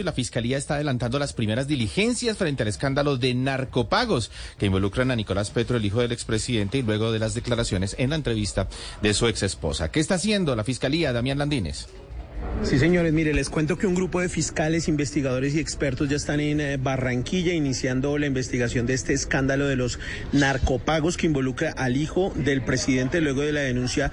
Y la Fiscalía está adelantando las primeras diligencias frente al escándalo de narcopagos que involucran a Nicolás Petro, el hijo del expresidente, y luego de las declaraciones en la entrevista de su ex esposa. ¿Qué está haciendo la Fiscalía, Damián Landines? Sí, señores, mire, les cuento que un grupo de fiscales, investigadores y expertos ya están en eh, Barranquilla iniciando la investigación de este escándalo de los narcopagos que involucra al hijo del presidente luego de la denuncia.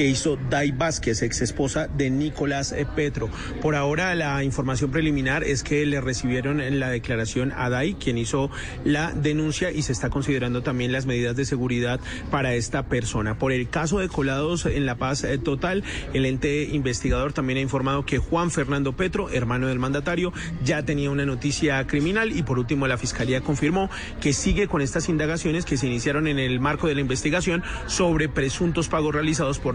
Que hizo Dai Vázquez, ex esposa de Nicolás eh, Petro. Por ahora la información preliminar es que le recibieron en la declaración a Dai, quien hizo la denuncia y se está considerando también las medidas de seguridad para esta persona. Por el caso de colados en La Paz eh, Total, el ente investigador también ha informado que Juan Fernando Petro, hermano del mandatario, ya tenía una noticia criminal y por último la Fiscalía confirmó que sigue con estas indagaciones que se iniciaron en el marco de la investigación sobre presuntos pagos realizados por